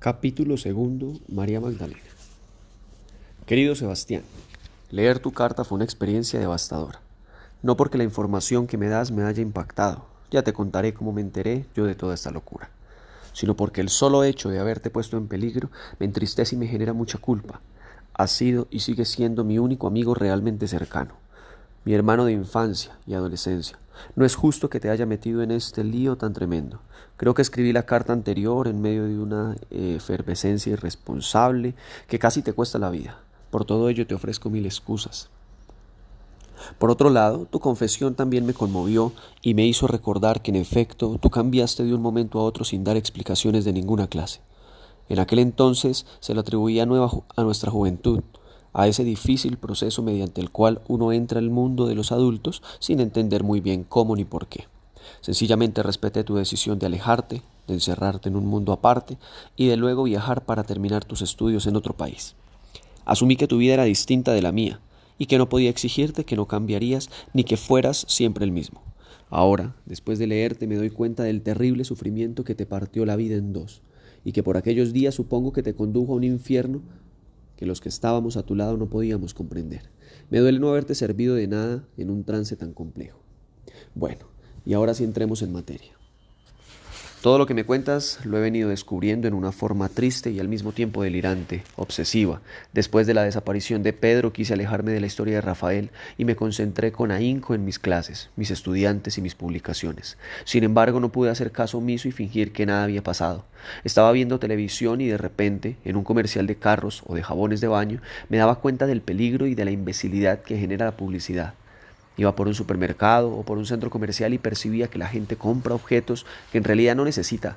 Capítulo segundo. María Magdalena. Querido Sebastián, leer tu carta fue una experiencia devastadora. No porque la información que me das me haya impactado, ya te contaré cómo me enteré yo de toda esta locura, sino porque el solo hecho de haberte puesto en peligro me entristece y me genera mucha culpa. Has sido y sigues siendo mi único amigo realmente cercano, mi hermano de infancia y adolescencia, no es justo que te haya metido en este lío tan tremendo. Creo que escribí la carta anterior en medio de una eh, efervescencia irresponsable que casi te cuesta la vida. Por todo ello te ofrezco mil excusas. Por otro lado, tu confesión también me conmovió y me hizo recordar que en efecto tú cambiaste de un momento a otro sin dar explicaciones de ninguna clase. En aquel entonces se lo atribuía a nuestra juventud, a ese difícil proceso mediante el cual uno entra al mundo de los adultos sin entender muy bien cómo ni por qué. Sencillamente respeté tu decisión de alejarte, de encerrarte en un mundo aparte y de luego viajar para terminar tus estudios en otro país. Asumí que tu vida era distinta de la mía y que no podía exigirte que no cambiarías ni que fueras siempre el mismo. Ahora, después de leerte, me doy cuenta del terrible sufrimiento que te partió la vida en dos, y que por aquellos días supongo que te condujo a un infierno que los que estábamos a tu lado no podíamos comprender. Me duele no haberte servido de nada en un trance tan complejo. Bueno, y ahora sí entremos en materia. Todo lo que me cuentas lo he venido descubriendo en una forma triste y al mismo tiempo delirante, obsesiva. Después de la desaparición de Pedro quise alejarme de la historia de Rafael y me concentré con ahínco en mis clases, mis estudiantes y mis publicaciones. Sin embargo, no pude hacer caso omiso y fingir que nada había pasado. Estaba viendo televisión y de repente, en un comercial de carros o de jabones de baño, me daba cuenta del peligro y de la imbecilidad que genera la publicidad. Iba por un supermercado o por un centro comercial y percibía que la gente compra objetos que en realidad no necesita.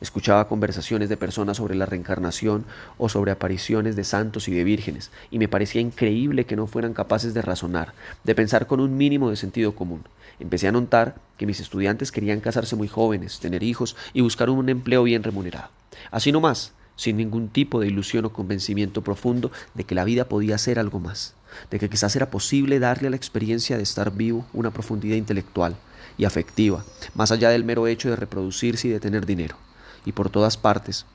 Escuchaba conversaciones de personas sobre la reencarnación o sobre apariciones de santos y de vírgenes, y me parecía increíble que no fueran capaces de razonar, de pensar con un mínimo de sentido común. Empecé a notar que mis estudiantes querían casarse muy jóvenes, tener hijos y buscar un empleo bien remunerado. Así nomás, sin ningún tipo de ilusión o convencimiento profundo de que la vida podía ser algo más, de que quizás era posible darle a la experiencia de estar vivo una profundidad intelectual y afectiva, más allá del mero hecho de reproducirse y de tener dinero. Y por todas partes,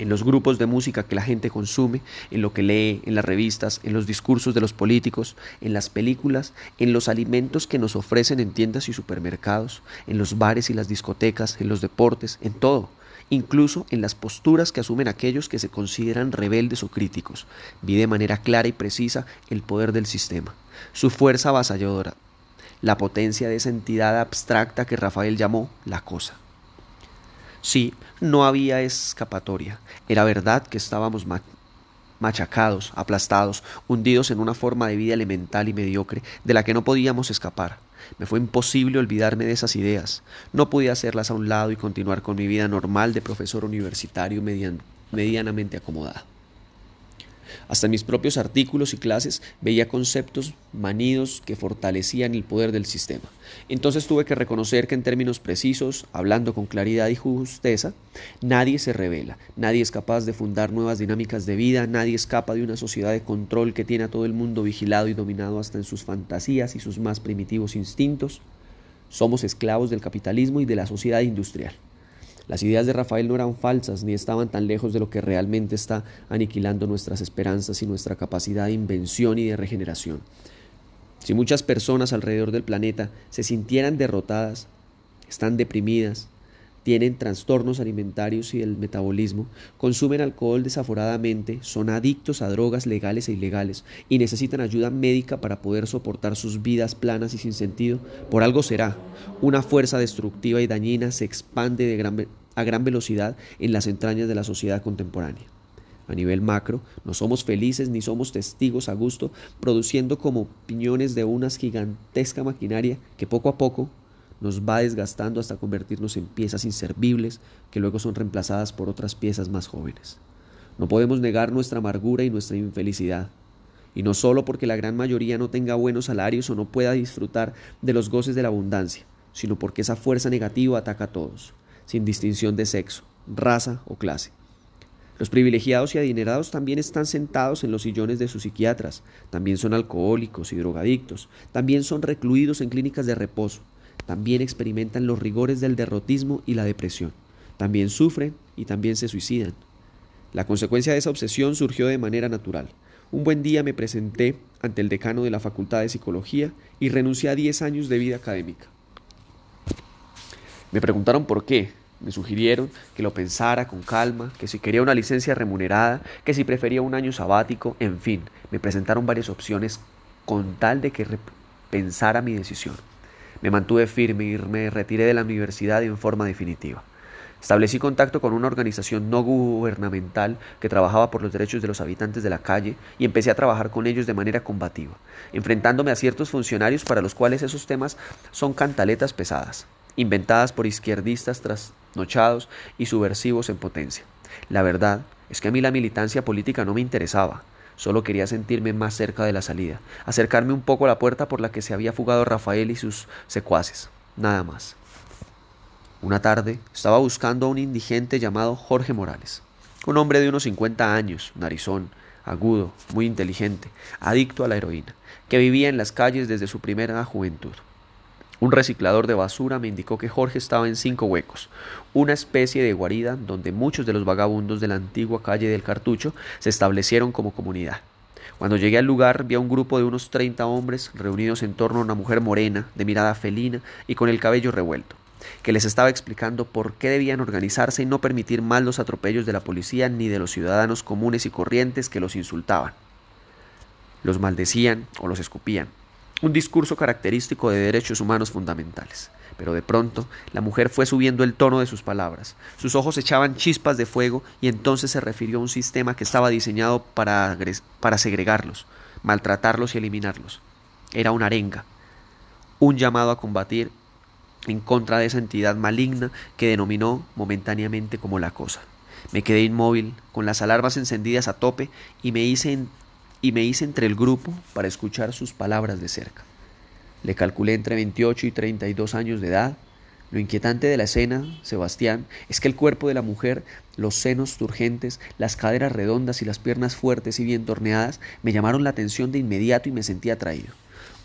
en los grupos de música que la gente consume, en lo que lee, en las revistas, en los discursos de los políticos, en las películas, en los alimentos que nos ofrecen en tiendas y supermercados, en los bares y las discotecas, en los deportes, en todo incluso en las posturas que asumen aquellos que se consideran rebeldes o críticos. Vi de manera clara y precisa el poder del sistema, su fuerza avasalladora, la potencia de esa entidad abstracta que Rafael llamó la cosa. Sí, no había escapatoria. Era verdad que estábamos machacados, aplastados, hundidos en una forma de vida elemental y mediocre de la que no podíamos escapar. Me fue imposible olvidarme de esas ideas. No podía hacerlas a un lado y continuar con mi vida normal de profesor universitario medianamente acomodado. Hasta en mis propios artículos y clases veía conceptos manidos que fortalecían el poder del sistema. Entonces tuve que reconocer que en términos precisos, hablando con claridad y justeza, nadie se revela, nadie es capaz de fundar nuevas dinámicas de vida, nadie escapa de una sociedad de control que tiene a todo el mundo vigilado y dominado hasta en sus fantasías y sus más primitivos instintos. Somos esclavos del capitalismo y de la sociedad industrial. Las ideas de Rafael no eran falsas ni estaban tan lejos de lo que realmente está aniquilando nuestras esperanzas y nuestra capacidad de invención y de regeneración. Si muchas personas alrededor del planeta se sintieran derrotadas, están deprimidas, tienen trastornos alimentarios y del metabolismo, consumen alcohol desaforadamente, son adictos a drogas legales e ilegales y necesitan ayuda médica para poder soportar sus vidas planas y sin sentido, por algo será. Una fuerza destructiva y dañina se expande de a gran velocidad en las entrañas de la sociedad contemporánea. A nivel macro, no somos felices ni somos testigos a gusto, produciendo como piñones de una gigantesca maquinaria que poco a poco nos va desgastando hasta convertirnos en piezas inservibles que luego son reemplazadas por otras piezas más jóvenes. No podemos negar nuestra amargura y nuestra infelicidad, y no solo porque la gran mayoría no tenga buenos salarios o no pueda disfrutar de los goces de la abundancia, sino porque esa fuerza negativa ataca a todos, sin distinción de sexo, raza o clase. Los privilegiados y adinerados también están sentados en los sillones de sus psiquiatras, también son alcohólicos y drogadictos, también son recluidos en clínicas de reposo, también experimentan los rigores del derrotismo y la depresión. también sufren y también se suicidan. La consecuencia de esa obsesión surgió de manera natural. Un buen día me presenté ante el decano de la Facultad de Psicología y renuncié a 10 años de vida académica. Me preguntaron por qué. Me sugirieron que lo pensara con calma, que si quería una licencia remunerada, que si prefería un año sabático, en fin, me presentaron varias opciones con tal de que repensara mi decisión. Me mantuve firme y me retiré de la universidad en forma definitiva. Establecí contacto con una organización no gubernamental que trabajaba por los derechos de los habitantes de la calle y empecé a trabajar con ellos de manera combativa, enfrentándome a ciertos funcionarios para los cuales esos temas son cantaletas pesadas, inventadas por izquierdistas trasnochados y subversivos en potencia. La verdad es que a mí la militancia política no me interesaba, Solo quería sentirme más cerca de la salida, acercarme un poco a la puerta por la que se había fugado Rafael y sus secuaces, nada más. Una tarde estaba buscando a un indigente llamado Jorge Morales, un hombre de unos 50 años, narizón, agudo, muy inteligente, adicto a la heroína, que vivía en las calles desde su primera juventud. Un reciclador de basura me indicó que Jorge estaba en cinco huecos, una especie de guarida donde muchos de los vagabundos de la antigua calle del Cartucho se establecieron como comunidad. Cuando llegué al lugar vi a un grupo de unos treinta hombres reunidos en torno a una mujer morena, de mirada felina y con el cabello revuelto, que les estaba explicando por qué debían organizarse y no permitir más los atropellos de la policía ni de los ciudadanos comunes y corrientes que los insultaban. Los maldecían o los escupían un discurso característico de derechos humanos fundamentales. Pero de pronto la mujer fue subiendo el tono de sus palabras. Sus ojos echaban chispas de fuego y entonces se refirió a un sistema que estaba diseñado para, para segregarlos, maltratarlos y eliminarlos. Era una arenga, un llamado a combatir en contra de esa entidad maligna que denominó momentáneamente como la cosa. Me quedé inmóvil, con las alarmas encendidas a tope, y me hice y me hice entre el grupo para escuchar sus palabras de cerca. Le calculé entre 28 y 32 años de edad. Lo inquietante de la escena, Sebastián, es que el cuerpo de la mujer, los senos turgentes, las caderas redondas y las piernas fuertes y bien torneadas me llamaron la atención de inmediato y me sentí atraído,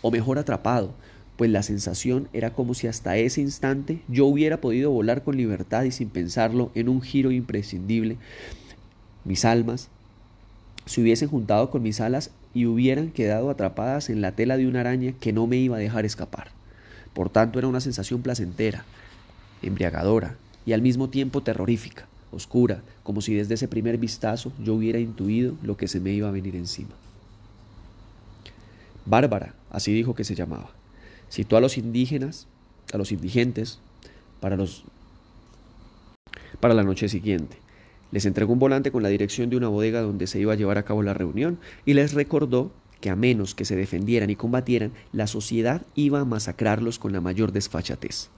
o mejor atrapado, pues la sensación era como si hasta ese instante yo hubiera podido volar con libertad y sin pensarlo en un giro imprescindible. Mis almas, se hubiesen juntado con mis alas y hubieran quedado atrapadas en la tela de una araña que no me iba a dejar escapar. Por tanto era una sensación placentera, embriagadora y al mismo tiempo terrorífica, oscura, como si desde ese primer vistazo yo hubiera intuido lo que se me iba a venir encima. Bárbara, así dijo que se llamaba, citó a los indígenas, a los indigentes, para los para la noche siguiente les entregó un volante con la dirección de una bodega donde se iba a llevar a cabo la reunión y les recordó que a menos que se defendieran y combatieran, la sociedad iba a masacrarlos con la mayor desfachatez.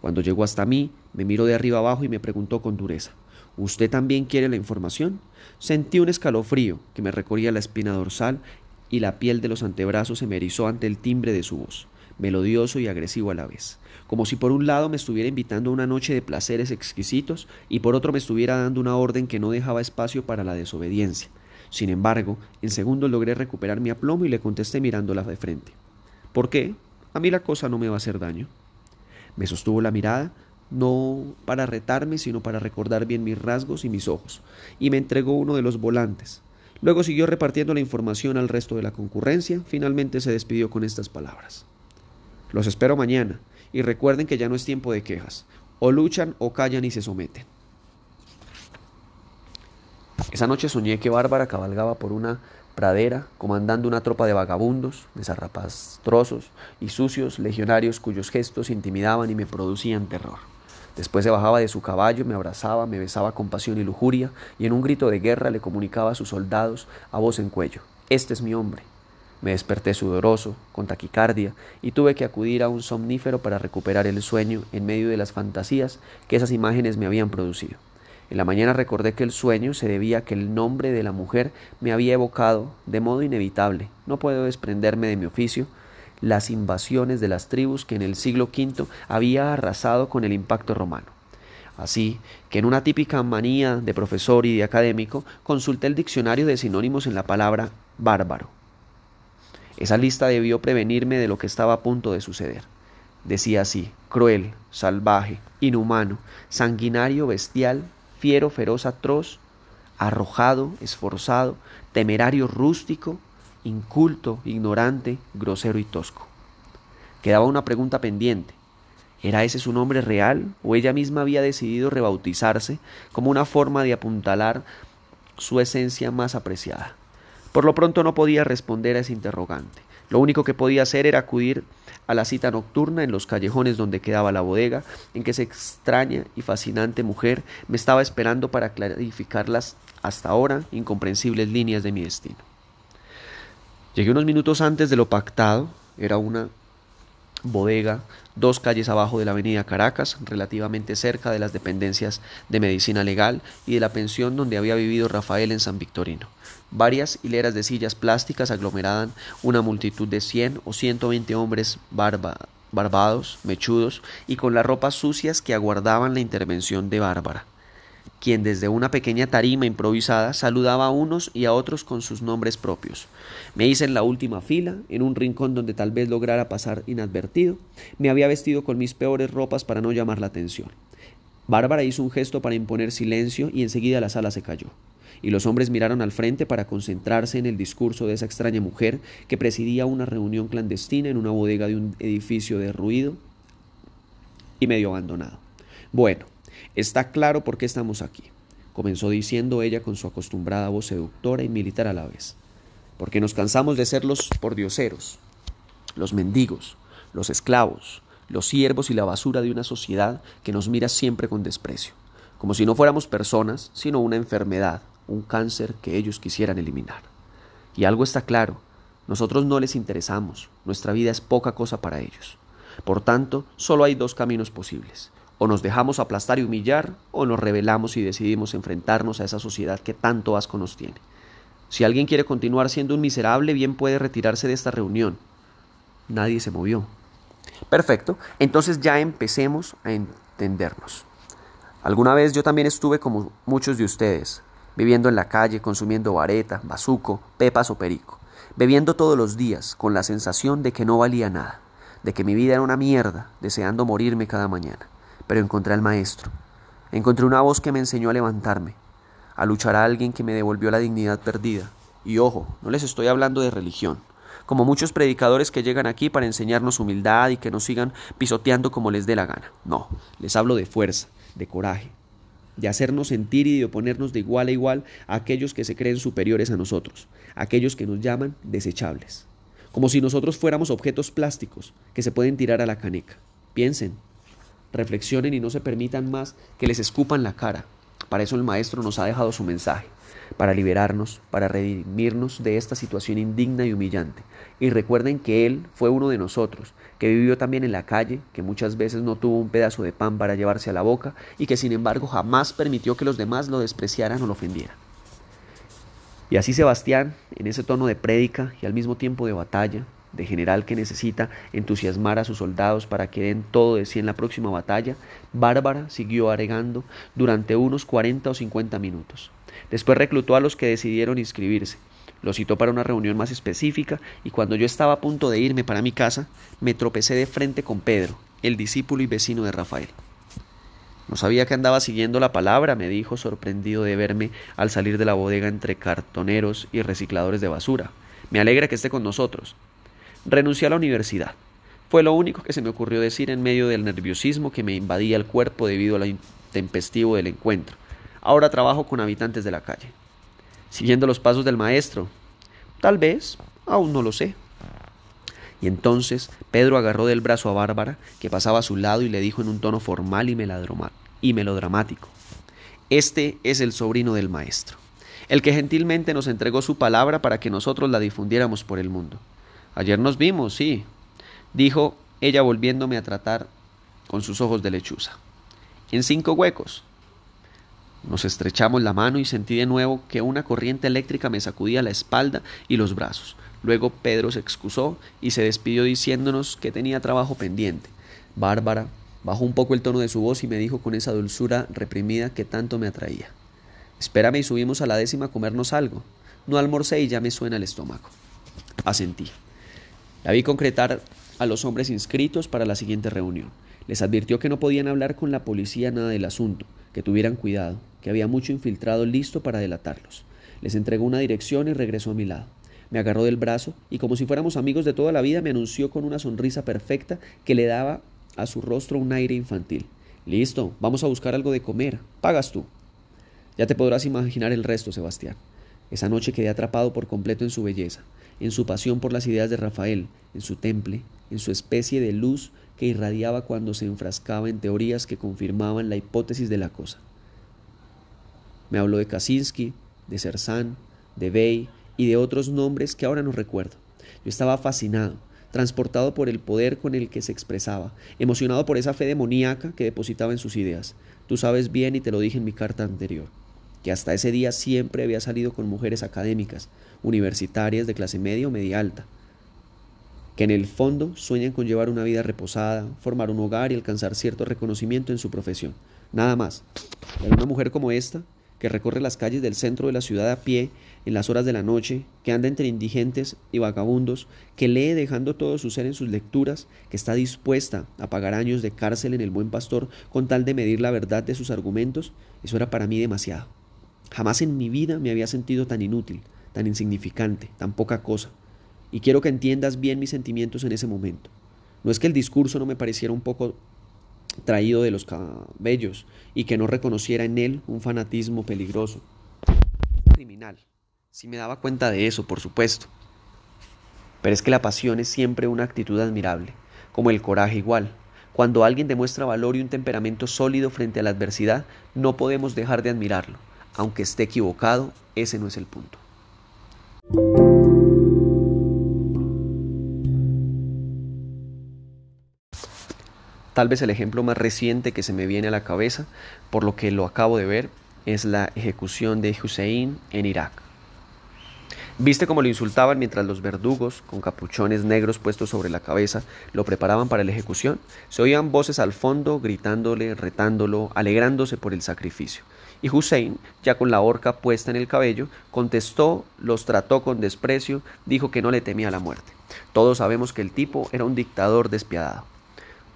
Cuando llegó hasta mí, me miró de arriba abajo y me preguntó con dureza, ¿Usted también quiere la información? Sentí un escalofrío que me recorría la espina dorsal y la piel de los antebrazos se me erizó ante el timbre de su voz, melodioso y agresivo a la vez como si por un lado me estuviera invitando a una noche de placeres exquisitos y por otro me estuviera dando una orden que no dejaba espacio para la desobediencia. Sin embargo, en segundo logré recuperar mi aplomo y le contesté mirándola de frente. ¿Por qué? A mí la cosa no me va a hacer daño. Me sostuvo la mirada, no para retarme, sino para recordar bien mis rasgos y mis ojos, y me entregó uno de los volantes. Luego siguió repartiendo la información al resto de la concurrencia, finalmente se despidió con estas palabras. Los espero mañana y recuerden que ya no es tiempo de quejas. O luchan o callan y se someten. Esa noche soñé que Bárbara cabalgaba por una pradera comandando una tropa de vagabundos, desarrapastrosos y sucios legionarios cuyos gestos intimidaban y me producían terror. Después se bajaba de su caballo, me abrazaba, me besaba con pasión y lujuria, y en un grito de guerra le comunicaba a sus soldados a voz en cuello, Este es mi hombre, me desperté sudoroso, con taquicardia, y tuve que acudir a un somnífero para recuperar el sueño en medio de las fantasías que esas imágenes me habían producido. En la mañana recordé que el sueño se debía a que el nombre de la mujer me había evocado, de modo inevitable, no puedo desprenderme de mi oficio, las invasiones de las tribus que en el siglo V había arrasado con el impacto romano. Así que en una típica manía de profesor y de académico, consulté el diccionario de sinónimos en la palabra bárbaro esa lista debió prevenirme de lo que estaba a punto de suceder. Decía así, cruel, salvaje, inhumano, sanguinario, bestial, fiero, feroz, atroz, arrojado, esforzado, temerario, rústico, inculto, ignorante, grosero y tosco. Quedaba una pregunta pendiente. ¿Era ese su nombre real o ella misma había decidido rebautizarse como una forma de apuntalar su esencia más apreciada? Por lo pronto no podía responder a ese interrogante. Lo único que podía hacer era acudir a la cita nocturna en los callejones donde quedaba la bodega, en que esa extraña y fascinante mujer me estaba esperando para clarificar las hasta ahora incomprensibles líneas de mi destino. Llegué unos minutos antes de lo pactado, era una bodega dos calles abajo de la avenida Caracas, relativamente cerca de las dependencias de medicina legal y de la pensión donde había vivido Rafael en San Victorino. Varias hileras de sillas plásticas aglomeraban una multitud de cien o ciento veinte hombres barbados, mechudos y con las ropas sucias que aguardaban la intervención de Bárbara quien desde una pequeña tarima improvisada saludaba a unos y a otros con sus nombres propios. Me hice en la última fila, en un rincón donde tal vez lograra pasar inadvertido. Me había vestido con mis peores ropas para no llamar la atención. Bárbara hizo un gesto para imponer silencio y enseguida la sala se cayó. Y los hombres miraron al frente para concentrarse en el discurso de esa extraña mujer que presidía una reunión clandestina en una bodega de un edificio derruido y medio abandonado. Bueno, Está claro por qué estamos aquí, comenzó diciendo ella con su acostumbrada voz seductora y militar a la vez. Porque nos cansamos de ser los pordioseros, los mendigos, los esclavos, los siervos y la basura de una sociedad que nos mira siempre con desprecio, como si no fuéramos personas, sino una enfermedad, un cáncer que ellos quisieran eliminar. Y algo está claro, nosotros no les interesamos, nuestra vida es poca cosa para ellos. Por tanto, solo hay dos caminos posibles, o nos dejamos aplastar y humillar, o nos rebelamos y decidimos enfrentarnos a esa sociedad que tanto asco nos tiene. Si alguien quiere continuar siendo un miserable, bien puede retirarse de esta reunión. Nadie se movió. Perfecto, entonces ya empecemos a entendernos. Alguna vez yo también estuve como muchos de ustedes, viviendo en la calle, consumiendo vareta, bazuco, pepas o perico, bebiendo todos los días con la sensación de que no valía nada, de que mi vida era una mierda, deseando morirme cada mañana pero encontré al Maestro. Encontré una voz que me enseñó a levantarme, a luchar a alguien que me devolvió la dignidad perdida. Y ojo, no les estoy hablando de religión, como muchos predicadores que llegan aquí para enseñarnos humildad y que nos sigan pisoteando como les dé la gana. No, les hablo de fuerza, de coraje, de hacernos sentir y de oponernos de igual a igual a aquellos que se creen superiores a nosotros, aquellos que nos llaman desechables, como si nosotros fuéramos objetos plásticos que se pueden tirar a la caneca. Piensen, reflexionen y no se permitan más que les escupan la cara. Para eso el Maestro nos ha dejado su mensaje, para liberarnos, para redimirnos de esta situación indigna y humillante. Y recuerden que Él fue uno de nosotros, que vivió también en la calle, que muchas veces no tuvo un pedazo de pan para llevarse a la boca y que sin embargo jamás permitió que los demás lo despreciaran o lo ofendieran. Y así Sebastián, en ese tono de prédica y al mismo tiempo de batalla, de general que necesita entusiasmar a sus soldados para que den todo de sí en la próxima batalla, Bárbara siguió agregando durante unos 40 o 50 minutos. Después reclutó a los que decidieron inscribirse, los citó para una reunión más específica y cuando yo estaba a punto de irme para mi casa, me tropecé de frente con Pedro, el discípulo y vecino de Rafael. No sabía que andaba siguiendo la palabra, me dijo, sorprendido de verme al salir de la bodega entre cartoneros y recicladores de basura. Me alegra que esté con nosotros. Renuncié a la universidad. Fue lo único que se me ocurrió decir en medio del nerviosismo que me invadía el cuerpo debido al intempestivo del encuentro. Ahora trabajo con habitantes de la calle. Siguiendo los pasos del maestro. Tal vez, aún no lo sé. Y entonces Pedro agarró del brazo a Bárbara, que pasaba a su lado, y le dijo en un tono formal y, y melodramático. Este es el sobrino del maestro, el que gentilmente nos entregó su palabra para que nosotros la difundiéramos por el mundo. Ayer nos vimos, sí, dijo ella volviéndome a tratar con sus ojos de lechuza. En cinco huecos. Nos estrechamos la mano y sentí de nuevo que una corriente eléctrica me sacudía la espalda y los brazos. Luego Pedro se excusó y se despidió diciéndonos que tenía trabajo pendiente. Bárbara bajó un poco el tono de su voz y me dijo con esa dulzura reprimida que tanto me atraía. Espérame y subimos a la décima a comernos algo. No almorcé y ya me suena el estómago. Asentí. La vi concretar a los hombres inscritos para la siguiente reunión. Les advirtió que no podían hablar con la policía nada del asunto, que tuvieran cuidado, que había mucho infiltrado listo para delatarlos. Les entregó una dirección y regresó a mi lado. Me agarró del brazo y como si fuéramos amigos de toda la vida me anunció con una sonrisa perfecta que le daba a su rostro un aire infantil. Listo, vamos a buscar algo de comer. Pagas tú. Ya te podrás imaginar el resto, Sebastián. Esa noche quedé atrapado por completo en su belleza, en su pasión por las ideas de Rafael, en su temple, en su especie de luz que irradiaba cuando se enfrascaba en teorías que confirmaban la hipótesis de la cosa. Me habló de Kaczynski, de Cerzán, de Bey y de otros nombres que ahora no recuerdo. Yo estaba fascinado, transportado por el poder con el que se expresaba, emocionado por esa fe demoníaca que depositaba en sus ideas. Tú sabes bien, y te lo dije en mi carta anterior, que hasta ese día siempre había salido con mujeres académicas, universitarias de clase media o media alta, que en el fondo sueñan con llevar una vida reposada, formar un hogar y alcanzar cierto reconocimiento en su profesión. Nada más. Pero una mujer como esta, que recorre las calles del centro de la ciudad a pie en las horas de la noche, que anda entre indigentes y vagabundos, que lee dejando todo su ser en sus lecturas, que está dispuesta a pagar años de cárcel en el buen pastor con tal de medir la verdad de sus argumentos, eso era para mí demasiado. Jamás en mi vida me había sentido tan inútil, tan insignificante, tan poca cosa. Y quiero que entiendas bien mis sentimientos en ese momento. No es que el discurso no me pareciera un poco traído de los cabellos y que no reconociera en él un fanatismo peligroso. Criminal. Si me daba cuenta de eso, por supuesto. Pero es que la pasión es siempre una actitud admirable, como el coraje igual. Cuando alguien demuestra valor y un temperamento sólido frente a la adversidad, no podemos dejar de admirarlo. Aunque esté equivocado, ese no es el punto. Tal vez el ejemplo más reciente que se me viene a la cabeza, por lo que lo acabo de ver, es la ejecución de Hussein en Irak. ¿Viste cómo lo insultaban mientras los verdugos, con capuchones negros puestos sobre la cabeza, lo preparaban para la ejecución? Se oían voces al fondo gritándole, retándolo, alegrándose por el sacrificio. Y Hussein, ya con la horca puesta en el cabello, contestó, los trató con desprecio, dijo que no le temía la muerte. Todos sabemos que el tipo era un dictador despiadado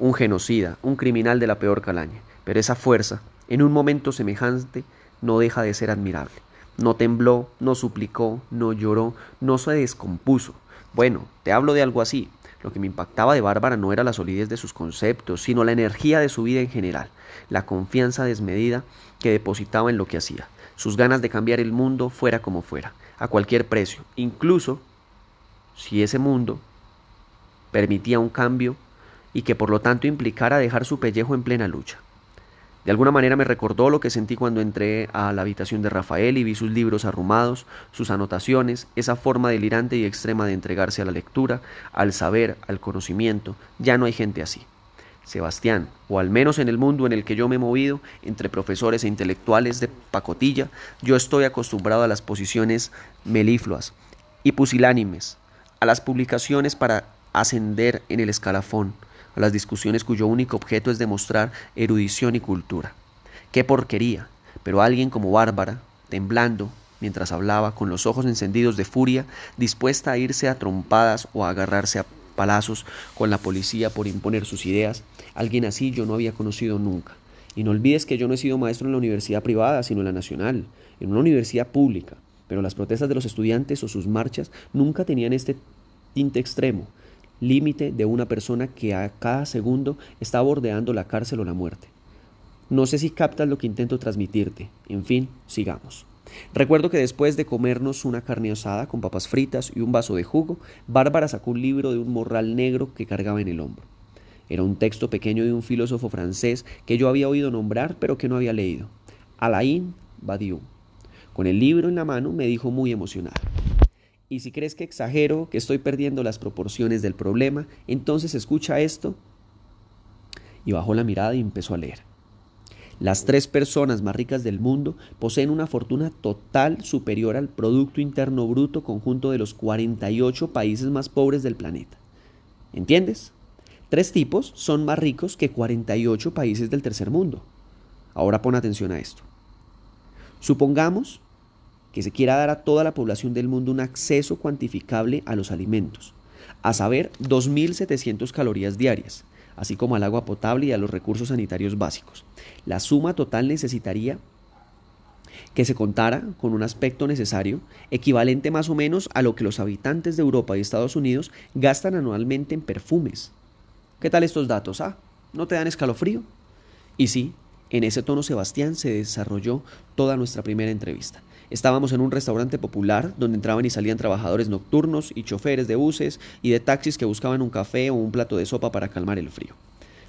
un genocida, un criminal de la peor calaña, pero esa fuerza, en un momento semejante, no deja de ser admirable. No tembló, no suplicó, no lloró, no se descompuso. Bueno, te hablo de algo así. Lo que me impactaba de Bárbara no era la solidez de sus conceptos, sino la energía de su vida en general, la confianza desmedida que depositaba en lo que hacía, sus ganas de cambiar el mundo fuera como fuera, a cualquier precio, incluso si ese mundo permitía un cambio y que por lo tanto implicara dejar su pellejo en plena lucha. De alguna manera me recordó lo que sentí cuando entré a la habitación de Rafael y vi sus libros arrumados, sus anotaciones, esa forma delirante y extrema de entregarse a la lectura, al saber, al conocimiento. Ya no hay gente así. Sebastián, o al menos en el mundo en el que yo me he movido, entre profesores e intelectuales de pacotilla, yo estoy acostumbrado a las posiciones melifluas y pusilánimes, a las publicaciones para ascender en el escalafón, a las discusiones cuyo único objeto es demostrar erudición y cultura. ¡Qué porquería! Pero alguien como Bárbara, temblando, mientras hablaba, con los ojos encendidos de furia, dispuesta a irse a trompadas o a agarrarse a palazos con la policía por imponer sus ideas, alguien así yo no había conocido nunca. Y no olvides que yo no he sido maestro en la universidad privada, sino en la nacional, en una universidad pública, pero las protestas de los estudiantes o sus marchas nunca tenían este tinte extremo, límite de una persona que a cada segundo está bordeando la cárcel o la muerte. No sé si captas lo que intento transmitirte. En fin, sigamos. Recuerdo que después de comernos una carne asada con papas fritas y un vaso de jugo, Bárbara sacó un libro de un morral negro que cargaba en el hombro. Era un texto pequeño de un filósofo francés que yo había oído nombrar pero que no había leído. Alain Badiou. Con el libro en la mano me dijo muy emocionado. Y si crees que exagero, que estoy perdiendo las proporciones del problema, entonces escucha esto. Y bajó la mirada y empezó a leer. Las tres personas más ricas del mundo poseen una fortuna total superior al Producto Interno Bruto conjunto de los 48 países más pobres del planeta. ¿Entiendes? Tres tipos son más ricos que 48 países del tercer mundo. Ahora pon atención a esto. Supongamos que se quiera dar a toda la población del mundo un acceso cuantificable a los alimentos. a saber 2.700 calorías diarias, así como al agua potable y a los recursos sanitarios básicos. La suma total necesitaría que se contara con un aspecto necesario equivalente más o menos a lo que los habitantes de Europa y Estados Unidos gastan anualmente en perfumes. ¿Qué tal estos datos? Ah, ¿no te dan escalofrío? Y sí, en ese tono Sebastián se desarrolló toda nuestra primera entrevista. Estábamos en un restaurante popular donde entraban y salían trabajadores nocturnos y choferes de buses y de taxis que buscaban un café o un plato de sopa para calmar el frío.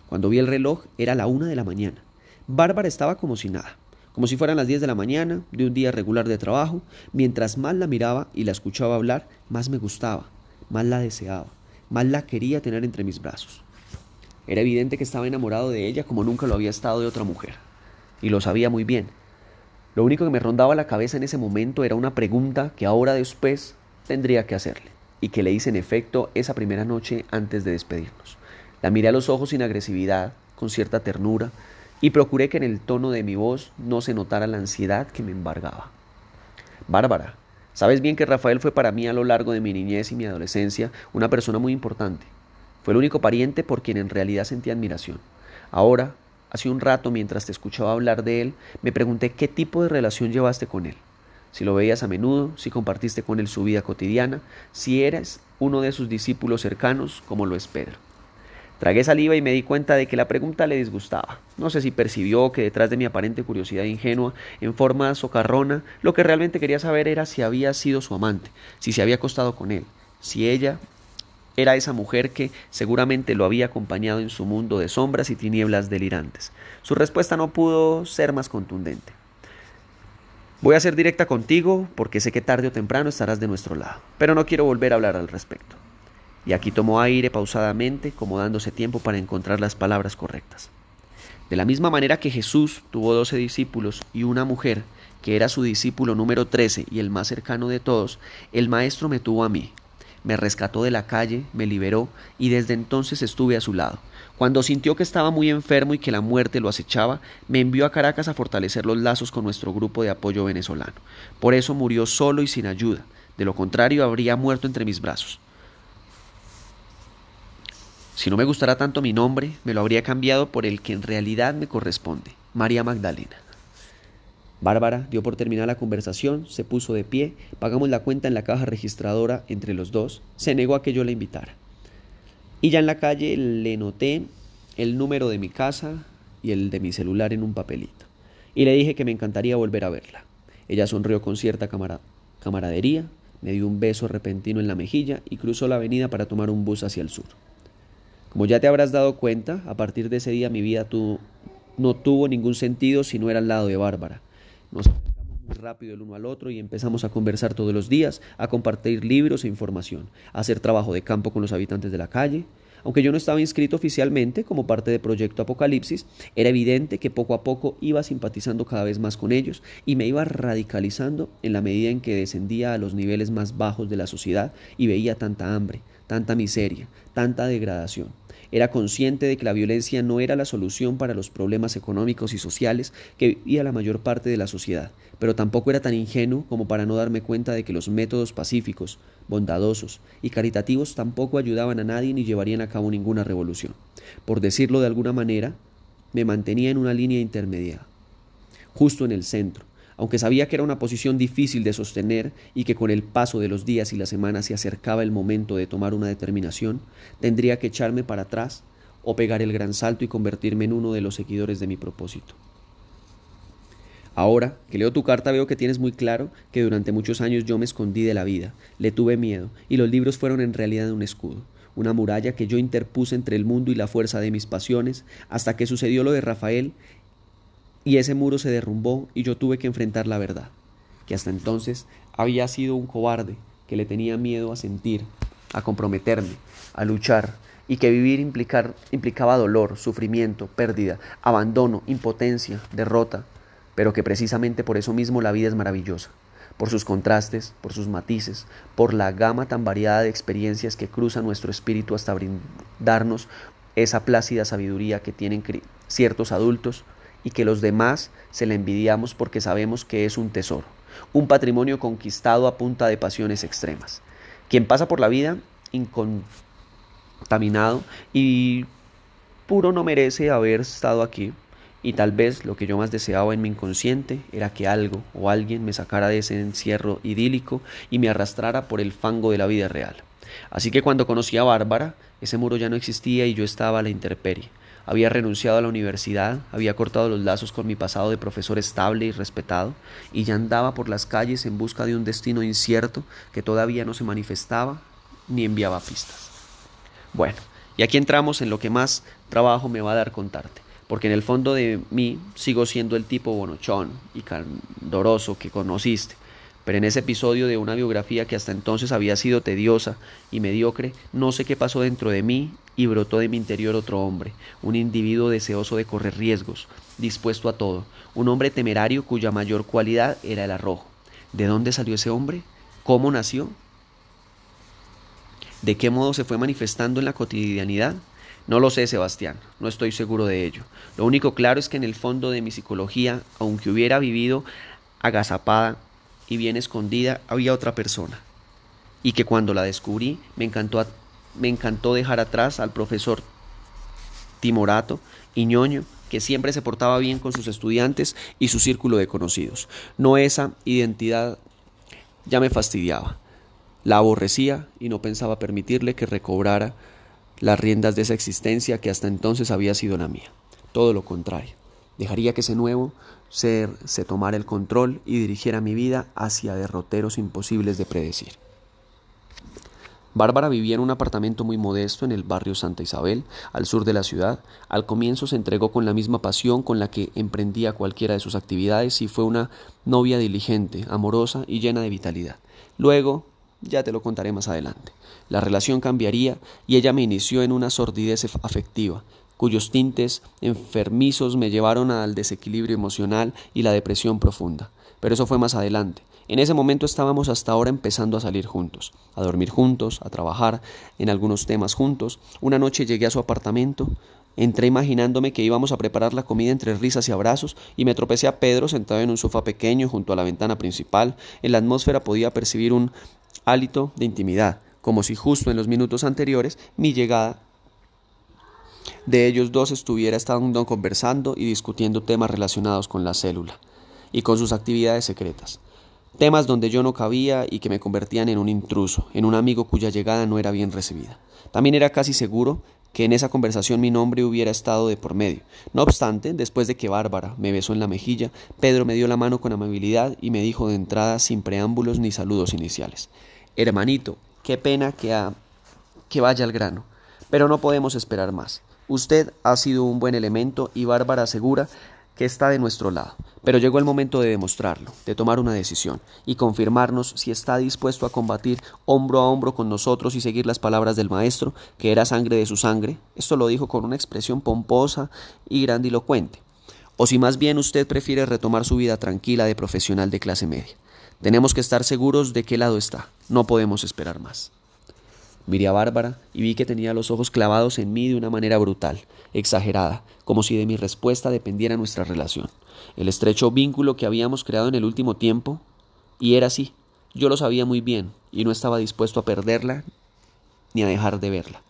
Cuando vi el reloj era la una de la mañana. Bárbara estaba como si nada como si fueran las 10 de la mañana de un día regular de trabajo, mientras más la miraba y la escuchaba hablar, más me gustaba, más la deseaba, más la quería tener entre mis brazos. Era evidente que estaba enamorado de ella como nunca lo había estado de otra mujer, y lo sabía muy bien. Lo único que me rondaba la cabeza en ese momento era una pregunta que ahora después tendría que hacerle, y que le hice en efecto esa primera noche antes de despedirnos. La miré a los ojos sin agresividad, con cierta ternura, y procuré que en el tono de mi voz no se notara la ansiedad que me embargaba. Bárbara, sabes bien que Rafael fue para mí a lo largo de mi niñez y mi adolescencia una persona muy importante. Fue el único pariente por quien en realidad sentí admiración. Ahora, hace un rato mientras te escuchaba hablar de él, me pregunté qué tipo de relación llevaste con él. Si lo veías a menudo, si compartiste con él su vida cotidiana, si eras uno de sus discípulos cercanos como lo es Pedro. Tragué saliva y me di cuenta de que la pregunta le disgustaba. No sé si percibió que detrás de mi aparente curiosidad ingenua, en forma socarrona, lo que realmente quería saber era si había sido su amante, si se había acostado con él, si ella era esa mujer que seguramente lo había acompañado en su mundo de sombras y tinieblas delirantes. Su respuesta no pudo ser más contundente. Voy a ser directa contigo porque sé que tarde o temprano estarás de nuestro lado, pero no quiero volver a hablar al respecto. Y aquí tomó aire pausadamente, como dándose tiempo para encontrar las palabras correctas. De la misma manera que Jesús tuvo doce discípulos y una mujer, que era su discípulo número trece y el más cercano de todos, el Maestro me tuvo a mí. Me rescató de la calle, me liberó y desde entonces estuve a su lado. Cuando sintió que estaba muy enfermo y que la muerte lo acechaba, me envió a Caracas a fortalecer los lazos con nuestro grupo de apoyo venezolano. Por eso murió solo y sin ayuda. De lo contrario, habría muerto entre mis brazos. Si no me gustara tanto mi nombre, me lo habría cambiado por el que en realidad me corresponde, María Magdalena. Bárbara dio por terminada la conversación, se puso de pie, pagamos la cuenta en la caja registradora entre los dos, se negó a que yo la invitara. Y ya en la calle le noté el número de mi casa y el de mi celular en un papelito. Y le dije que me encantaría volver a verla. Ella sonrió con cierta camaradería, me dio un beso repentino en la mejilla y cruzó la avenida para tomar un bus hacia el sur. Como ya te habrás dado cuenta, a partir de ese día mi vida no tuvo ningún sentido si no era al lado de Bárbara. Nos acercamos muy rápido el uno al otro y empezamos a conversar todos los días, a compartir libros e información, a hacer trabajo de campo con los habitantes de la calle. Aunque yo no estaba inscrito oficialmente como parte del proyecto Apocalipsis, era evidente que poco a poco iba simpatizando cada vez más con ellos y me iba radicalizando en la medida en que descendía a los niveles más bajos de la sociedad y veía tanta hambre, tanta miseria, tanta degradación. Era consciente de que la violencia no era la solución para los problemas económicos y sociales que vivía la mayor parte de la sociedad, pero tampoco era tan ingenuo como para no darme cuenta de que los métodos pacíficos, bondadosos y caritativos tampoco ayudaban a nadie ni llevarían a cabo ninguna revolución. Por decirlo de alguna manera, me mantenía en una línea intermedia, justo en el centro, aunque sabía que era una posición difícil de sostener y que con el paso de los días y las semanas se acercaba el momento de tomar una determinación, tendría que echarme para atrás o pegar el gran salto y convertirme en uno de los seguidores de mi propósito. Ahora que leo tu carta veo que tienes muy claro que durante muchos años yo me escondí de la vida, le tuve miedo, y los libros fueron en realidad un escudo, una muralla que yo interpuse entre el mundo y la fuerza de mis pasiones, hasta que sucedió lo de Rafael y ese muro se derrumbó y yo tuve que enfrentar la verdad, que hasta entonces había sido un cobarde, que le tenía miedo a sentir, a comprometerme, a luchar, y que vivir implicar, implicaba dolor, sufrimiento, pérdida, abandono, impotencia, derrota, pero que precisamente por eso mismo la vida es maravillosa, por sus contrastes, por sus matices, por la gama tan variada de experiencias que cruzan nuestro espíritu hasta brindarnos esa plácida sabiduría que tienen ciertos adultos y que los demás se le envidiamos porque sabemos que es un tesoro, un patrimonio conquistado a punta de pasiones extremas. Quien pasa por la vida incontaminado y puro no merece haber estado aquí. Y tal vez lo que yo más deseaba en mi inconsciente era que algo o alguien me sacara de ese encierro idílico y me arrastrara por el fango de la vida real. Así que cuando conocí a Bárbara, ese muro ya no existía y yo estaba a la intemperie. Había renunciado a la universidad, había cortado los lazos con mi pasado de profesor estable y respetado, y ya andaba por las calles en busca de un destino incierto que todavía no se manifestaba ni enviaba pistas. Bueno, y aquí entramos en lo que más trabajo me va a dar contarte, porque en el fondo de mí sigo siendo el tipo bonochón y candoroso que conociste, pero en ese episodio de una biografía que hasta entonces había sido tediosa y mediocre, no sé qué pasó dentro de mí y brotó de mi interior otro hombre, un individuo deseoso de correr riesgos, dispuesto a todo, un hombre temerario cuya mayor cualidad era el arrojo. ¿De dónde salió ese hombre? ¿Cómo nació? ¿De qué modo se fue manifestando en la cotidianidad? No lo sé, Sebastián, no estoy seguro de ello. Lo único claro es que en el fondo de mi psicología, aunque hubiera vivido agazapada y bien escondida, había otra persona. Y que cuando la descubrí, me encantó me encantó dejar atrás al profesor timorato y que siempre se portaba bien con sus estudiantes y su círculo de conocidos. No esa identidad ya me fastidiaba. La aborrecía y no pensaba permitirle que recobrara las riendas de esa existencia que hasta entonces había sido la mía. Todo lo contrario. Dejaría que ese nuevo ser se tomara el control y dirigiera mi vida hacia derroteros imposibles de predecir. Bárbara vivía en un apartamento muy modesto en el barrio Santa Isabel, al sur de la ciudad. Al comienzo se entregó con la misma pasión con la que emprendía cualquiera de sus actividades y fue una novia diligente, amorosa y llena de vitalidad. Luego, ya te lo contaré más adelante, la relación cambiaría y ella me inició en una sordidez afectiva, cuyos tintes enfermizos me llevaron al desequilibrio emocional y la depresión profunda. Pero eso fue más adelante. En ese momento estábamos hasta ahora empezando a salir juntos, a dormir juntos, a trabajar en algunos temas juntos. Una noche llegué a su apartamento, entré imaginándome que íbamos a preparar la comida entre risas y abrazos y me tropecé a Pedro sentado en un sofá pequeño junto a la ventana principal. En la atmósfera podía percibir un hálito de intimidad, como si justo en los minutos anteriores mi llegada de ellos dos estuviera estando conversando y discutiendo temas relacionados con la célula y con sus actividades secretas temas donde yo no cabía y que me convertían en un intruso, en un amigo cuya llegada no era bien recibida. También era casi seguro que en esa conversación mi nombre hubiera estado de por medio. No obstante, después de que Bárbara me besó en la mejilla, Pedro me dio la mano con amabilidad y me dijo de entrada sin preámbulos ni saludos iniciales. Hermanito, qué pena que, que vaya al grano, pero no podemos esperar más. Usted ha sido un buen elemento y Bárbara asegura que está de nuestro lado. Pero llegó el momento de demostrarlo, de tomar una decisión y confirmarnos si está dispuesto a combatir hombro a hombro con nosotros y seguir las palabras del Maestro, que era sangre de su sangre. Esto lo dijo con una expresión pomposa y grandilocuente. O si más bien usted prefiere retomar su vida tranquila de profesional de clase media. Tenemos que estar seguros de qué lado está. No podemos esperar más. Miré a Bárbara y vi que tenía los ojos clavados en mí de una manera brutal, exagerada, como si de mi respuesta dependiera nuestra relación, el estrecho vínculo que habíamos creado en el último tiempo. Y era así, yo lo sabía muy bien y no estaba dispuesto a perderla ni a dejar de verla.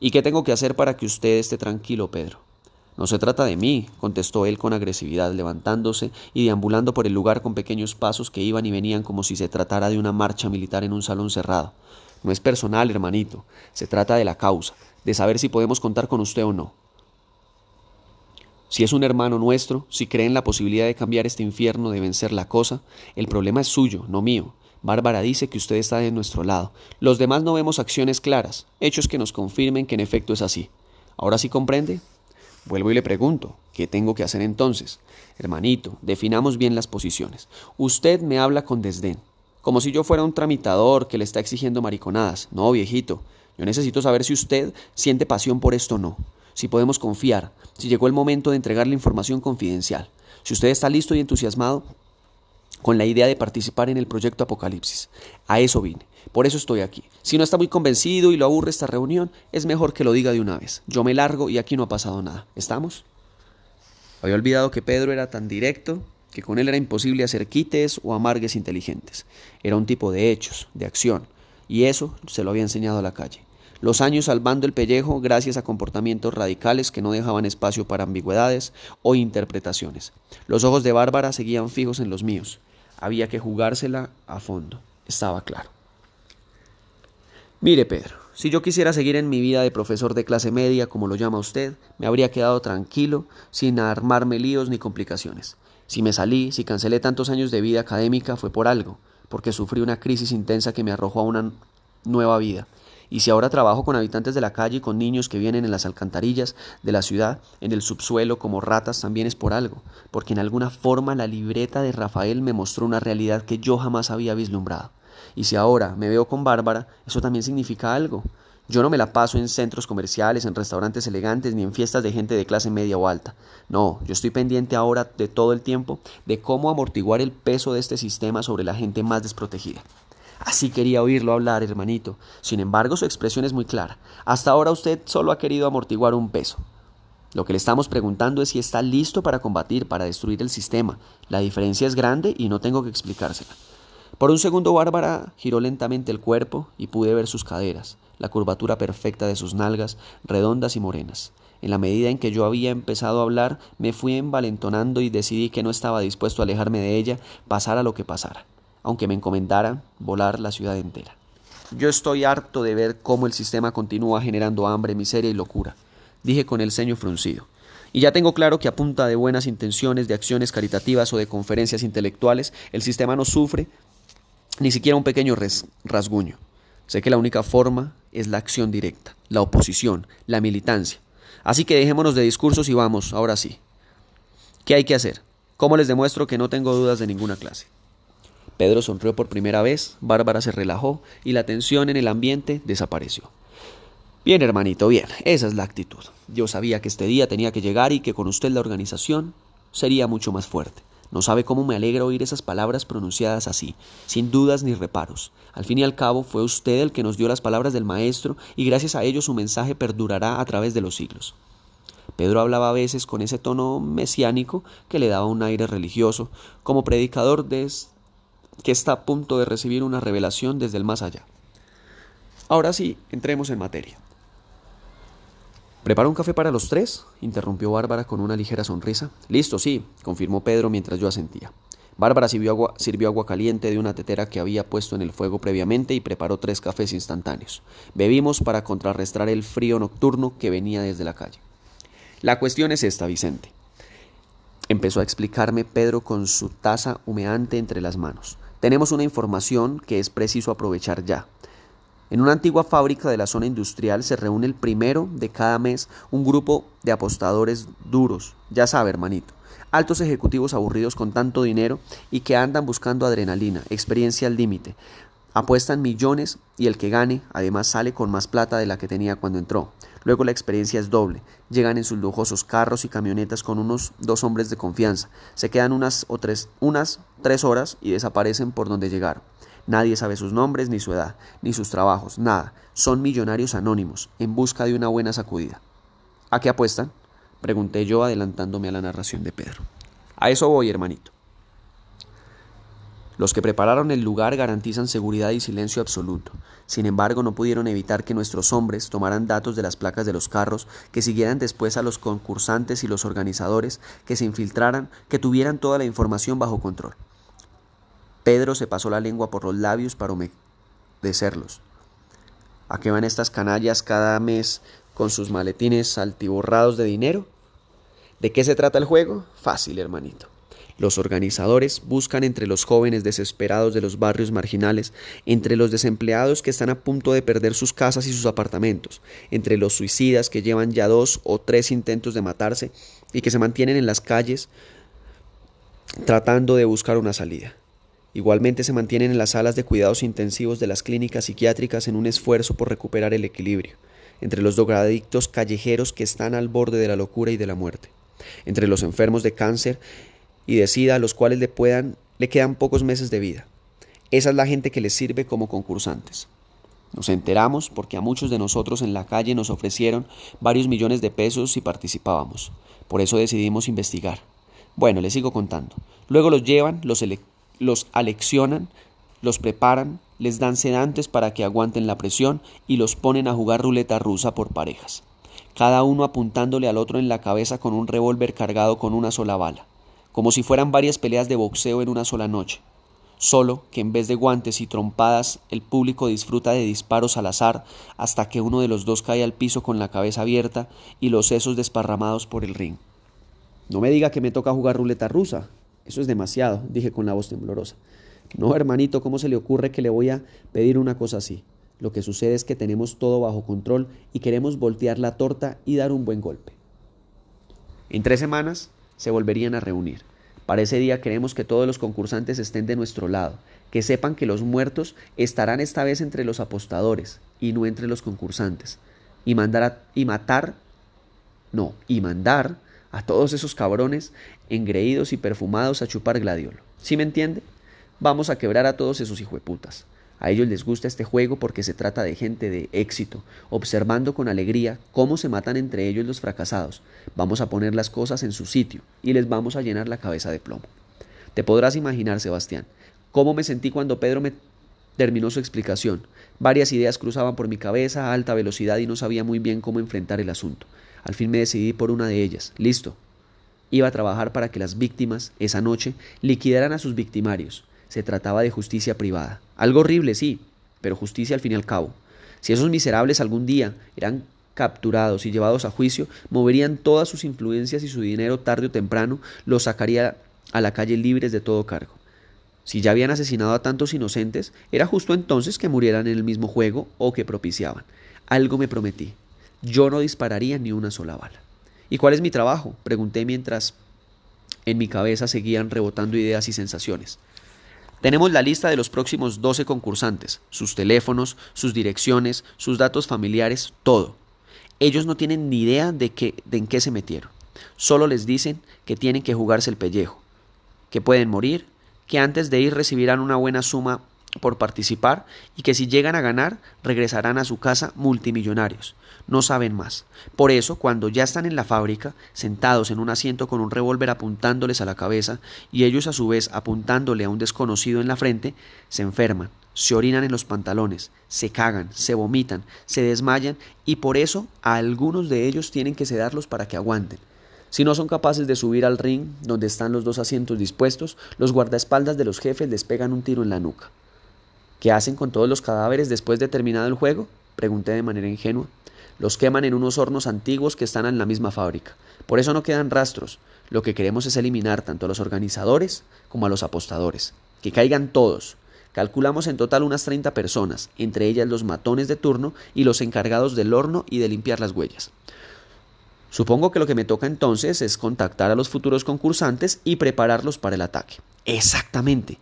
¿Y qué tengo que hacer para que usted esté tranquilo, Pedro? No se trata de mí, contestó él con agresividad, levantándose y deambulando por el lugar con pequeños pasos que iban y venían como si se tratara de una marcha militar en un salón cerrado. No es personal, hermanito. Se trata de la causa, de saber si podemos contar con usted o no. Si es un hermano nuestro, si cree en la posibilidad de cambiar este infierno, de vencer la cosa, el problema es suyo, no mío. Bárbara dice que usted está de nuestro lado. Los demás no vemos acciones claras, hechos que nos confirmen que en efecto es así. ¿Ahora sí comprende? Vuelvo y le pregunto, ¿qué tengo que hacer entonces? Hermanito, definamos bien las posiciones. Usted me habla con desdén como si yo fuera un tramitador que le está exigiendo mariconadas. No, viejito, yo necesito saber si usted siente pasión por esto o no, si podemos confiar, si llegó el momento de entregarle información confidencial, si usted está listo y entusiasmado con la idea de participar en el proyecto Apocalipsis. A eso vine, por eso estoy aquí. Si no está muy convencido y lo aburre esta reunión, es mejor que lo diga de una vez. Yo me largo y aquí no ha pasado nada. ¿Estamos? Había olvidado que Pedro era tan directo que con él era imposible hacer quites o amargues inteligentes. Era un tipo de hechos, de acción, y eso se lo había enseñado a la calle. Los años salvando el pellejo gracias a comportamientos radicales que no dejaban espacio para ambigüedades o interpretaciones. Los ojos de Bárbara seguían fijos en los míos. Había que jugársela a fondo, estaba claro. Mire, Pedro, si yo quisiera seguir en mi vida de profesor de clase media, como lo llama usted, me habría quedado tranquilo, sin armarme líos ni complicaciones. Si me salí, si cancelé tantos años de vida académica, fue por algo, porque sufrí una crisis intensa que me arrojó a una nueva vida. Y si ahora trabajo con habitantes de la calle y con niños que vienen en las alcantarillas de la ciudad, en el subsuelo como ratas, también es por algo, porque en alguna forma la libreta de Rafael me mostró una realidad que yo jamás había vislumbrado. Y si ahora me veo con Bárbara, eso también significa algo. Yo no me la paso en centros comerciales, en restaurantes elegantes, ni en fiestas de gente de clase media o alta. No, yo estoy pendiente ahora de todo el tiempo de cómo amortiguar el peso de este sistema sobre la gente más desprotegida. Así quería oírlo hablar, hermanito. Sin embargo, su expresión es muy clara. Hasta ahora usted solo ha querido amortiguar un peso. Lo que le estamos preguntando es si está listo para combatir, para destruir el sistema. La diferencia es grande y no tengo que explicársela. Por un segundo Bárbara giró lentamente el cuerpo y pude ver sus caderas, la curvatura perfecta de sus nalgas, redondas y morenas. En la medida en que yo había empezado a hablar, me fui envalentonando y decidí que no estaba dispuesto a alejarme de ella, pasara lo que pasara aunque me encomendara volar la ciudad entera. Yo estoy harto de ver cómo el sistema continúa generando hambre, miseria y locura, dije con el ceño fruncido. Y ya tengo claro que a punta de buenas intenciones, de acciones caritativas o de conferencias intelectuales, el sistema no sufre ni siquiera un pequeño rasguño. Sé que la única forma es la acción directa, la oposición, la militancia. Así que dejémonos de discursos y vamos, ahora sí. ¿Qué hay que hacer? ¿Cómo les demuestro que no tengo dudas de ninguna clase? Pedro sonrió por primera vez, Bárbara se relajó y la tensión en el ambiente desapareció. Bien, hermanito, bien, esa es la actitud. Yo sabía que este día tenía que llegar y que con usted la organización sería mucho más fuerte. No sabe cómo me alegra oír esas palabras pronunciadas así, sin dudas ni reparos. Al fin y al cabo fue usted el que nos dio las palabras del Maestro y gracias a ello su mensaje perdurará a través de los siglos. Pedro hablaba a veces con ese tono mesiánico que le daba un aire religioso, como predicador de que está a punto de recibir una revelación desde el más allá. Ahora sí, entremos en materia. ¿Prepara un café para los tres? interrumpió Bárbara con una ligera sonrisa. Listo, sí, confirmó Pedro mientras yo asentía. Bárbara sirvió agua, sirvió agua, caliente de una tetera que había puesto en el fuego previamente y preparó tres cafés instantáneos. Bebimos para contrarrestar el frío nocturno que venía desde la calle. La cuestión es esta, Vicente. Empezó a explicarme Pedro con su taza humeante entre las manos. Tenemos una información que es preciso aprovechar ya. En una antigua fábrica de la zona industrial se reúne el primero de cada mes un grupo de apostadores duros, ya sabe hermanito, altos ejecutivos aburridos con tanto dinero y que andan buscando adrenalina, experiencia al límite. Apuestan millones y el que gane además sale con más plata de la que tenía cuando entró. Luego la experiencia es doble. Llegan en sus lujosos carros y camionetas con unos dos hombres de confianza. Se quedan unas o tres, unas tres horas y desaparecen por donde llegaron. Nadie sabe sus nombres, ni su edad, ni sus trabajos, nada. Son millonarios anónimos, en busca de una buena sacudida. ¿A qué apuestan? Pregunté yo adelantándome a la narración de Pedro. A eso voy, hermanito. Los que prepararon el lugar garantizan seguridad y silencio absoluto. Sin embargo, no pudieron evitar que nuestros hombres tomaran datos de las placas de los carros, que siguieran después a los concursantes y los organizadores, que se infiltraran, que tuvieran toda la información bajo control. Pedro se pasó la lengua por los labios para humedecerlos. ¿A qué van estas canallas cada mes con sus maletines altiborrados de dinero? ¿De qué se trata el juego? Fácil, hermanito. Los organizadores buscan entre los jóvenes desesperados de los barrios marginales, entre los desempleados que están a punto de perder sus casas y sus apartamentos, entre los suicidas que llevan ya dos o tres intentos de matarse y que se mantienen en las calles tratando de buscar una salida. Igualmente se mantienen en las salas de cuidados intensivos de las clínicas psiquiátricas en un esfuerzo por recuperar el equilibrio, entre los drogadictos callejeros que están al borde de la locura y de la muerte, entre los enfermos de cáncer y decida a los cuales le puedan le quedan pocos meses de vida. Esa es la gente que les sirve como concursantes. Nos enteramos porque a muchos de nosotros en la calle nos ofrecieron varios millones de pesos si participábamos. Por eso decidimos investigar. Bueno, les sigo contando. Luego los llevan, los, los aleccionan, los preparan, les dan sedantes para que aguanten la presión y los ponen a jugar ruleta rusa por parejas, cada uno apuntándole al otro en la cabeza con un revólver cargado con una sola bala, como si fueran varias peleas de boxeo en una sola noche. Solo que en vez de guantes y trompadas, el público disfruta de disparos al azar hasta que uno de los dos cae al piso con la cabeza abierta y los sesos desparramados por el ring. No me diga que me toca jugar ruleta rusa. Eso es demasiado, dije con la voz temblorosa. No, hermanito, ¿cómo se le ocurre que le voy a pedir una cosa así? Lo que sucede es que tenemos todo bajo control y queremos voltear la torta y dar un buen golpe. En tres semanas se volverían a reunir. Para ese día queremos que todos los concursantes estén de nuestro lado, que sepan que los muertos estarán esta vez entre los apostadores y no entre los concursantes. Y mandar y matar, no, y mandar a todos esos cabrones engreídos y perfumados a chupar gladiolo. ¿Sí me entiende? Vamos a quebrar a todos esos hijueputas. A ellos les gusta este juego porque se trata de gente de éxito, observando con alegría cómo se matan entre ellos los fracasados. Vamos a poner las cosas en su sitio y les vamos a llenar la cabeza de plomo. Te podrás imaginar, Sebastián, cómo me sentí cuando Pedro me terminó su explicación. Varias ideas cruzaban por mi cabeza a alta velocidad y no sabía muy bien cómo enfrentar el asunto. Al fin me decidí por una de ellas. Listo. Iba a trabajar para que las víctimas, esa noche, liquidaran a sus victimarios. Se trataba de justicia privada. Algo horrible, sí, pero justicia al fin y al cabo. Si esos miserables algún día eran capturados y llevados a juicio, moverían todas sus influencias y su dinero tarde o temprano los sacaría a la calle libres de todo cargo. Si ya habían asesinado a tantos inocentes, era justo entonces que murieran en el mismo juego o que propiciaban. Algo me prometí. Yo no dispararía ni una sola bala. ¿Y cuál es mi trabajo? pregunté mientras en mi cabeza seguían rebotando ideas y sensaciones. Tenemos la lista de los próximos 12 concursantes, sus teléfonos, sus direcciones, sus datos familiares, todo. Ellos no tienen ni idea de, qué, de en qué se metieron. Solo les dicen que tienen que jugarse el pellejo, que pueden morir, que antes de ir recibirán una buena suma por participar y que si llegan a ganar regresarán a su casa multimillonarios. No saben más. Por eso, cuando ya están en la fábrica, sentados en un asiento con un revólver apuntándoles a la cabeza y ellos a su vez apuntándole a un desconocido en la frente, se enferman, se orinan en los pantalones, se cagan, se vomitan, se desmayan y por eso a algunos de ellos tienen que sedarlos para que aguanten. Si no son capaces de subir al ring donde están los dos asientos dispuestos, los guardaespaldas de los jefes les pegan un tiro en la nuca. ¿Qué hacen con todos los cadáveres después de terminado el juego? Pregunté de manera ingenua. Los queman en unos hornos antiguos que están en la misma fábrica. Por eso no quedan rastros. Lo que queremos es eliminar tanto a los organizadores como a los apostadores. Que caigan todos. Calculamos en total unas 30 personas, entre ellas los matones de turno y los encargados del horno y de limpiar las huellas. Supongo que lo que me toca entonces es contactar a los futuros concursantes y prepararlos para el ataque. Exactamente.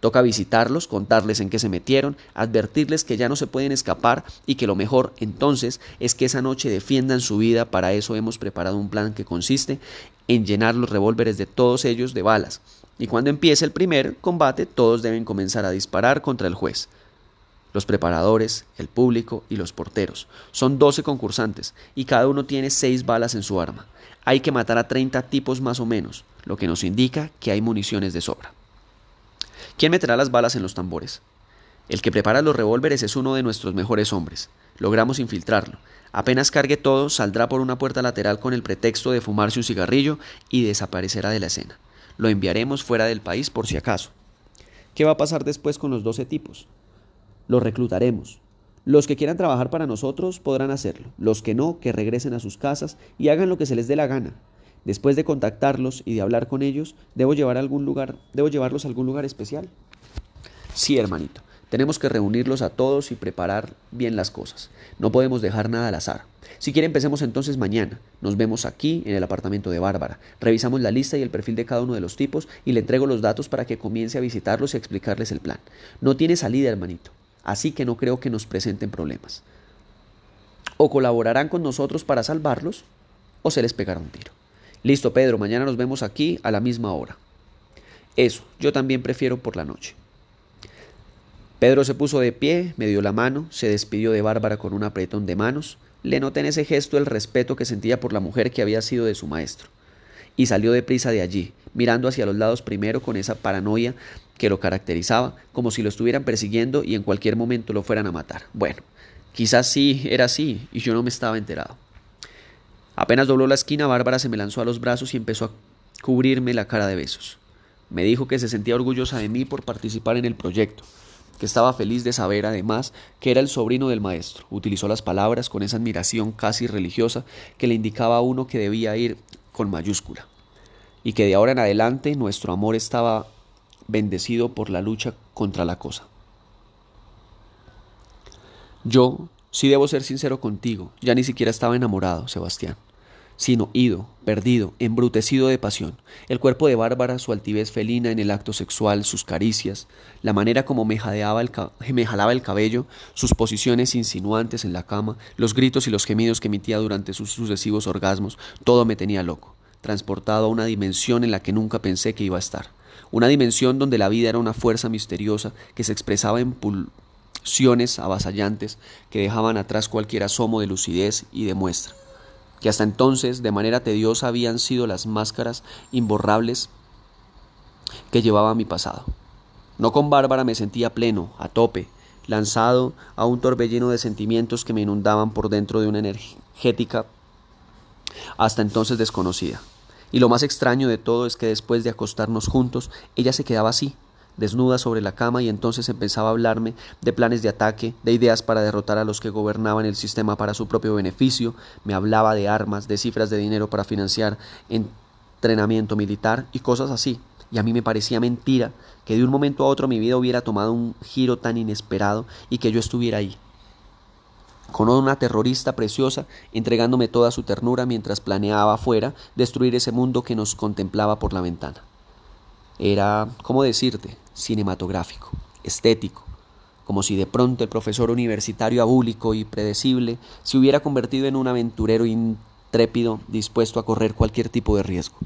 Toca visitarlos, contarles en qué se metieron, advertirles que ya no se pueden escapar y que lo mejor entonces es que esa noche defiendan su vida. Para eso hemos preparado un plan que consiste en llenar los revólveres de todos ellos de balas. Y cuando empiece el primer combate, todos deben comenzar a disparar contra el juez. Los preparadores, el público y los porteros. Son 12 concursantes y cada uno tiene 6 balas en su arma. Hay que matar a 30 tipos más o menos, lo que nos indica que hay municiones de sobra. ¿Quién meterá las balas en los tambores? El que prepara los revólveres es uno de nuestros mejores hombres. Logramos infiltrarlo. Apenas cargue todo, saldrá por una puerta lateral con el pretexto de fumarse un cigarrillo y desaparecerá de la escena. Lo enviaremos fuera del país por si acaso. ¿Qué va a pasar después con los doce tipos? Los reclutaremos. Los que quieran trabajar para nosotros podrán hacerlo. Los que no, que regresen a sus casas y hagan lo que se les dé la gana. Después de contactarlos y de hablar con ellos, ¿debo, llevar a algún lugar, ¿debo llevarlos a algún lugar especial? Sí, hermanito. Tenemos que reunirlos a todos y preparar bien las cosas. No podemos dejar nada al azar. Si quiere, empecemos entonces mañana. Nos vemos aquí en el apartamento de Bárbara. Revisamos la lista y el perfil de cada uno de los tipos y le entrego los datos para que comience a visitarlos y a explicarles el plan. No tiene salida, hermanito. Así que no creo que nos presenten problemas. O colaborarán con nosotros para salvarlos, o se les pegará un tiro. Listo, Pedro, mañana nos vemos aquí a la misma hora. Eso, yo también prefiero por la noche. Pedro se puso de pie, me dio la mano, se despidió de Bárbara con un apretón de manos. Le noté en ese gesto el respeto que sentía por la mujer que había sido de su maestro. Y salió deprisa de allí, mirando hacia los lados primero con esa paranoia que lo caracterizaba, como si lo estuvieran persiguiendo y en cualquier momento lo fueran a matar. Bueno, quizás sí era así y yo no me estaba enterado. Apenas dobló la esquina, Bárbara se me lanzó a los brazos y empezó a cubrirme la cara de besos. Me dijo que se sentía orgullosa de mí por participar en el proyecto, que estaba feliz de saber además que era el sobrino del maestro. Utilizó las palabras con esa admiración casi religiosa que le indicaba a uno que debía ir con mayúscula, y que de ahora en adelante nuestro amor estaba bendecido por la lucha contra la cosa. Yo, si debo ser sincero contigo, ya ni siquiera estaba enamorado, Sebastián sino ido, perdido, embrutecido de pasión. El cuerpo de Bárbara, su altivez felina en el acto sexual, sus caricias, la manera como me, jadeaba el me jalaba el cabello, sus posiciones insinuantes en la cama, los gritos y los gemidos que emitía durante sus sucesivos orgasmos, todo me tenía loco, transportado a una dimensión en la que nunca pensé que iba a estar. Una dimensión donde la vida era una fuerza misteriosa que se expresaba en avasallantes que dejaban atrás cualquier asomo de lucidez y de muestra que hasta entonces de manera tediosa habían sido las máscaras imborrables que llevaba mi pasado. No con Bárbara me sentía pleno, a tope, lanzado a un torbellino de sentimientos que me inundaban por dentro de una energética hasta entonces desconocida. Y lo más extraño de todo es que después de acostarnos juntos, ella se quedaba así, desnuda sobre la cama y entonces empezaba a hablarme de planes de ataque, de ideas para derrotar a los que gobernaban el sistema para su propio beneficio, me hablaba de armas, de cifras de dinero para financiar entrenamiento militar y cosas así. Y a mí me parecía mentira que de un momento a otro mi vida hubiera tomado un giro tan inesperado y que yo estuviera ahí con una terrorista preciosa entregándome toda su ternura mientras planeaba afuera destruir ese mundo que nos contemplaba por la ventana. Era, ¿cómo decirte?, cinematográfico, estético, como si de pronto el profesor universitario abúlico y predecible se hubiera convertido en un aventurero intrépido dispuesto a correr cualquier tipo de riesgo.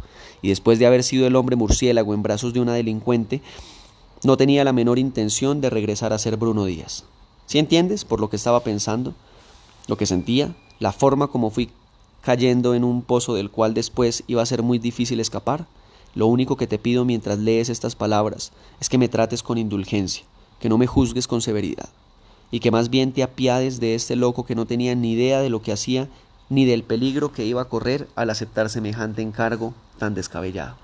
Y después de haber sido el hombre murciélago en brazos de una delincuente, no tenía la menor intención de regresar a ser Bruno Díaz. ¿Sí entiendes por lo que estaba pensando? Lo que sentía, la forma como fui cayendo en un pozo del cual después iba a ser muy difícil escapar. Lo único que te pido mientras lees estas palabras es que me trates con indulgencia, que no me juzgues con severidad, y que más bien te apiades de este loco que no tenía ni idea de lo que hacía ni del peligro que iba a correr al aceptar semejante encargo tan descabellado.